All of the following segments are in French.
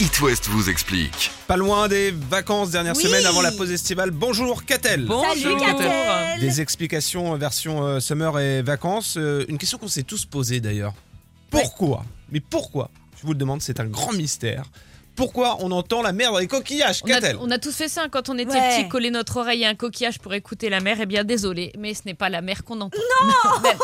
It West vous explique. Pas loin des vacances, dernière Oui. semaine avant la pause estivale. Bonjour Catel Salut Catel Des explications euh, version euh, summer et vacances. Euh, une question qu'on s'est tous posée d'ailleurs. Pourquoi? Mais pourquoi? Je vous le demande, c'est un grand mystère. Pourquoi on entend la mer dans les coquillages On a, on a tous fait ça quand on était Ouais. petit, coller notre oreille à un coquillage pour écouter la mer. Eh bien, désolé, mais ce n'est pas la mer qu'on entend.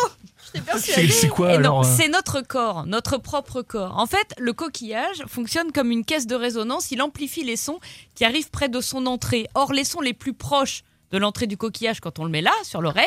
C'est c'est quoi non, alors euh c'est notre corps, notre propre corps. En fait, le coquillage fonctionne comme une caisse de résonance. Il amplifie les sons qui arrivent près de son entrée. Or, les sons les plus proches de l'entrée du coquillage, quand on le met là, sur l'oreille,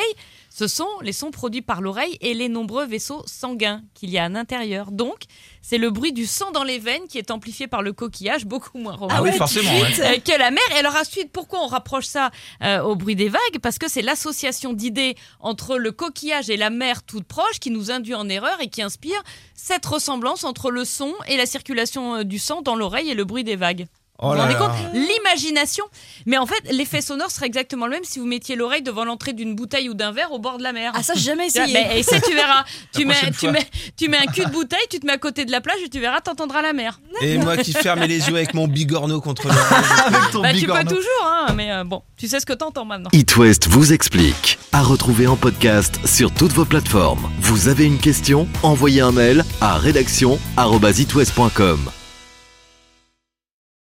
ce sont les sons produits par l'oreille et les nombreux vaisseaux sanguins qu'il y a à l'intérieur. Donc, c'est le bruit du sang dans les veines qui est amplifié par le coquillage, beaucoup moins Ah oui, forcément. ouais. euh, que la mer. Et alors ensuite, pourquoi on rapproche ça euh, au bruit des vagues? Parce que c'est l'association d'idées entre le coquillage et la mer toute proche qui nous induit en erreur et qui inspire cette ressemblance entre le son et la circulation euh, du sang dans l'oreille et le bruit des vagues. Oh vous vous là rendez là. compte L'imagination. Mais en fait, l'effet sonore serait exactement le même si vous mettiez l'oreille devant l'entrée d'une bouteille ou d'un verre au bord de la mer. Ah ça j'ai jamais essayé. mais essaie, tu verras. tu, mets, prochaine tu, fois. mets, tu mets un cul de bouteille, tu te mets à côté de la plage et tu verras, t'entendras la mer. Et moi qui fermais les yeux avec mon bigorneau contre l'oreille. Avec ton Bah, tu peux bigorneau. toujours, hein, mais euh, bon, tu sais ce que t'entends maintenant. It West vous explique. À retrouver en podcast sur toutes vos plateformes. Vous avez une question? Envoyez un mail à rédaction@itwest.com.